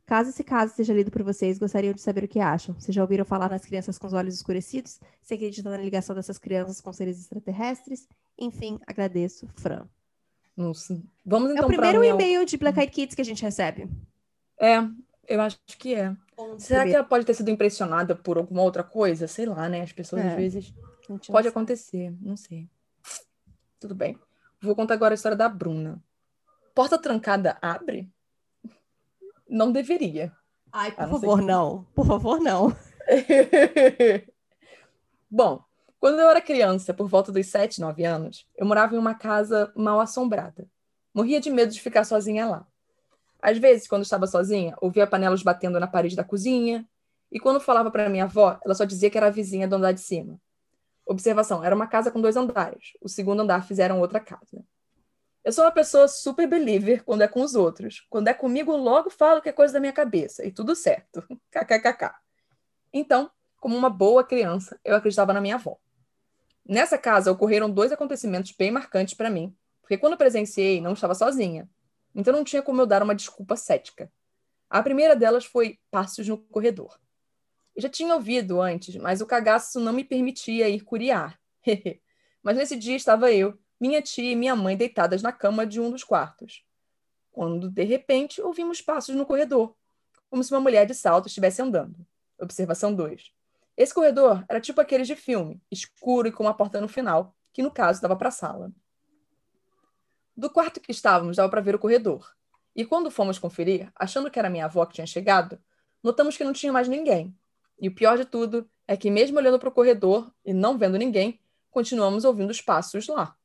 Caso esse caso seja lido por vocês, gostariam de saber o que acham. Vocês já ouviram falar nas crianças com os olhos escurecidos? Se acreditam na ligação dessas crianças com seres extraterrestres? Enfim, agradeço, Fran. Nossa. Vamos então É o pra primeiro minha- e-mail de Black Eyed Kids que a gente recebe. É, eu acho que é. Dos Será que primeiros. ela pode ter sido impressionada por alguma outra coisa? Sei lá, né? As pessoas É. às vezes. Pode sabe. acontecer, não sei. Tudo bem. Vou contar agora a história da Bruna. Porta trancada abre? Não deveria. Ai, por favor, que- não. Por favor, não. Bom, quando eu era criança, por volta dos 7, 9 anos, eu morava em uma casa mal assombrada. Morria de medo de ficar sozinha lá. Às vezes, quando estava sozinha, ouvia panelas batendo na parede da cozinha, e quando falava para minha avó, ela só dizia que era a vizinha do andar de cima. Observação: era uma casa com dois andares. O segundo andar fizeram outra casa. Eu sou uma pessoa super believer quando é com os outros. Quando é comigo, logo falo que é coisa da minha cabeça. E tudo certo. KKKK. Então, como uma boa criança, eu acreditava na minha avó. Nessa casa ocorreram dois acontecimentos bem marcantes para mim, porque quando presenciei, não estava sozinha. Então não tinha como eu dar uma desculpa cética. A primeira delas foi passos no corredor. Eu já tinha ouvido antes, mas o cagaço não me permitia ir curiar. mas nesse dia estava eu, minha tia e minha mãe deitadas na cama de um dos quartos. Quando, de repente, ouvimos passos no corredor, como se uma mulher de salto estivesse andando. Observação 2. Esse corredor era tipo aqueles de filme, escuro e com uma porta no final, que no caso dava para a sala. Do quarto que estávamos dava para ver o corredor. E quando fomos conferir, achando que era minha avó que tinha chegado, notamos que não tinha mais ninguém. E o pior de tudo é que, mesmo olhando para o corredor e não vendo ninguém, continuamos ouvindo os passos lá.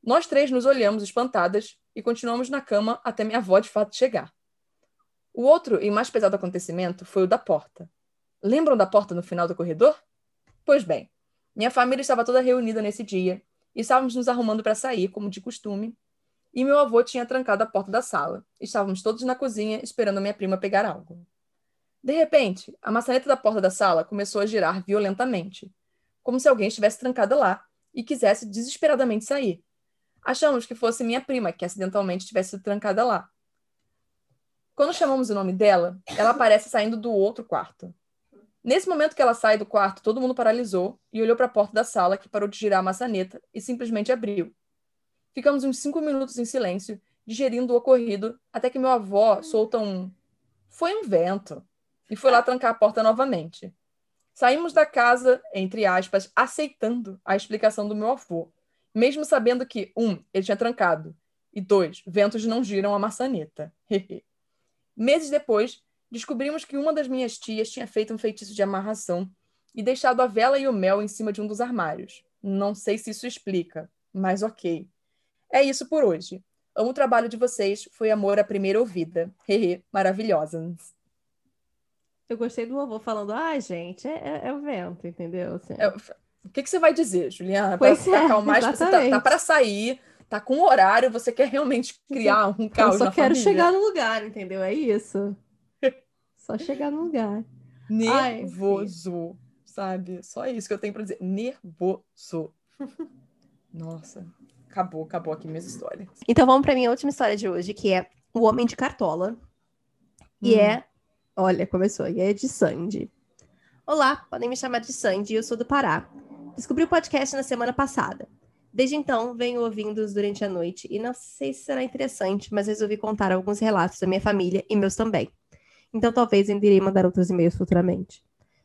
Nós três nos olhamos espantadas e continuamos na cama até minha avó de fato chegar. O outro e mais pesado acontecimento foi o da porta. Lembram da porta no final do corredor? Pois bem, minha família estava toda reunida nesse dia e estávamos nos arrumando para sair, como de costume, e meu avô tinha trancado a porta da sala. Estávamos todos na cozinha esperando minha prima pegar algo. De repente, a maçaneta da porta da sala começou a girar violentamente, como se alguém estivesse trancada lá e quisesse desesperadamente sair. Achamos que fosse minha prima que acidentalmente tivesse sido trancada lá. Quando chamamos o nome dela, ela aparece saindo do outro quarto. Nesse momento que ela sai do quarto, todo mundo paralisou e olhou para a porta da sala, que parou de girar a maçaneta e simplesmente abriu. Ficamos uns cinco minutos em silêncio, digerindo o ocorrido, até que meu avó solta um. Foi um vento. E foi lá trancar a porta novamente. Saímos da casa, entre aspas, aceitando a explicação do meu avô, mesmo sabendo que, um, ele tinha trancado, e dois, ventos não giram a maçaneta. Meses depois, descobrimos que uma das minhas tias tinha feito um feitiço de amarração e deixado a vela e o mel em cima de um dos armários. Não sei se isso explica, mas ok. É isso por hoje. Amo o trabalho de vocês, foi amor à primeira ouvida. Hehe, maravilhosa. Eu gostei do avô falando, ah, gente, é, é, é o vento, entendeu? Assim. É, o que, que você vai dizer, Juliana? Para é, acalmar, você tá, tá para sair, tá com horário, você quer realmente criar um caos Eu só na quero família. chegar no lugar, entendeu? É isso. só chegar no lugar. Nervoso, Ai, sabe? Só isso que eu tenho para dizer. Nervoso. Nossa, acabou, acabou aqui minhas histórias. Então vamos para minha última história de hoje, que é O Homem de Cartola. E hum. é, olha, começou, e é de Sandy. Olá, podem me chamar de Sandy, eu sou do Pará. Descobri o podcast na semana passada. Desde então, venho ouvindo-os durante a noite e não sei se será interessante, mas resolvi contar alguns relatos da minha família e meus também. Então talvez ainda irei mandar outros e-mails futuramente.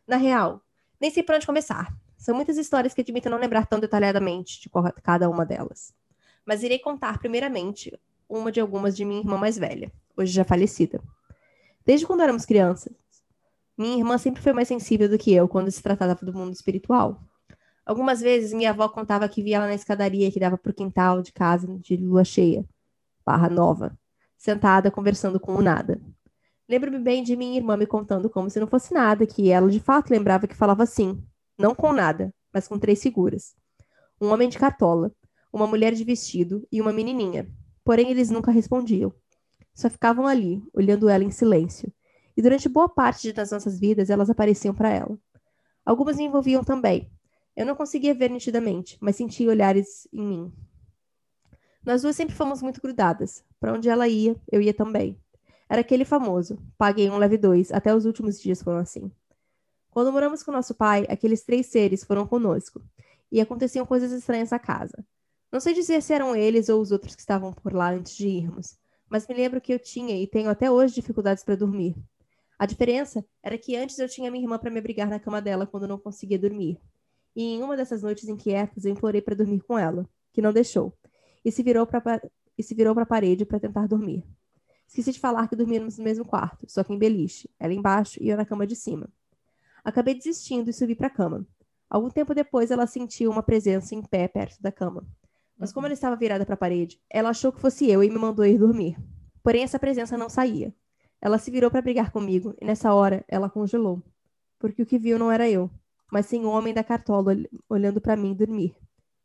Na real, nem sei por onde começar. São muitas histórias que admito não lembrar tão detalhadamente de cada uma delas. Mas irei contar primeiramente uma de algumas de minha irmã mais velha, hoje já falecida. Desde quando éramos crianças, minha irmã sempre foi mais sensível do que eu quando se tratava do mundo espiritual. Algumas vezes minha avó contava que via ela na escadaria que dava para o quintal de casa de lua cheia, barra nova, sentada conversando com o nada. Lembro-me bem de minha irmã me contando como se não fosse nada, que ela de fato lembrava que falava assim, não com nada, mas com três figuras. Um homem de cartola, uma mulher de vestido e uma menininha. Porém, eles nunca respondiam. Só ficavam ali, olhando ela em silêncio. E durante boa parte das nossas vidas, elas apareciam para ela. Algumas me envolviam também. Eu não conseguia ver nitidamente, mas sentia olhares em mim. Nós duas sempre fomos muito grudadas. Para onde ela ia, eu ia também. Era aquele famoso, paguei um leve dois, até os últimos dias foram assim. Quando moramos com nosso pai, aqueles três seres foram conosco, e aconteciam coisas estranhas na casa. Não sei dizer se eram eles ou os outros que estavam por lá antes de irmos, mas me lembro que eu tinha e tenho até hoje dificuldades para dormir. A diferença era que antes eu tinha minha irmã para me abrigar na cama dela quando não conseguia dormir. E em uma dessas noites inquietas eu implorei para dormir com ela, que não deixou, e se virou para e se virou para a parede para tentar dormir. Esqueci de falar que dormíamos no mesmo quarto, só que em beliche, ela embaixo e eu na cama de cima. Acabei desistindo e subi para a cama. Algum tempo depois, ela sentiu uma presença em pé perto da cama. Mas como ela estava virada para a parede, ela achou que fosse eu e me mandou ir dormir. Porém, essa presença não saía. Ela se virou para brigar comigo e nessa hora ela congelou. Porque o que viu não era eu, mas sim o homem da cartola olhando para mim dormir.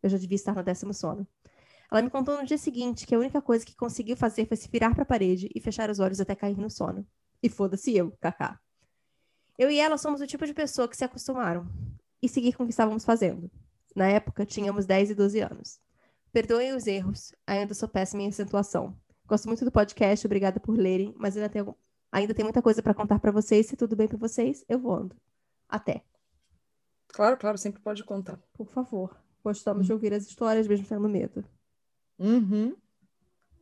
Eu já devia estar no décimo sono. Ela me contou no dia seguinte que a única coisa que conseguiu fazer foi se virar para a parede e fechar os olhos até cair no sono. E foda-se eu, kaká. Eu e ela somos o tipo de pessoa que se acostumaram e seguir com o que estávamos fazendo. Na época, tínhamos 10 e 12 anos. Perdoem os erros, ainda sou péssima em acentuação. Gosto muito do podcast, obrigada por lerem, mas ainda tem, ainda tem muita coisa para contar para vocês. Se tudo bem para vocês, eu vou ando. Até. Claro, claro, sempre pode contar. Por favor. Gostamos de ouvir as histórias, mesmo tendo medo. Uhum.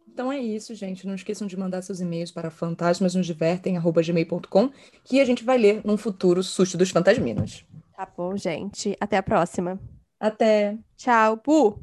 Então é isso, gente. Não esqueçam de mandar seus e-mails para fantasmasnosdivertem.gmail.com que a gente vai ler num futuro susto dos fantasminos. Tá bom, gente. Até a próxima. Até. Tchau, Pu!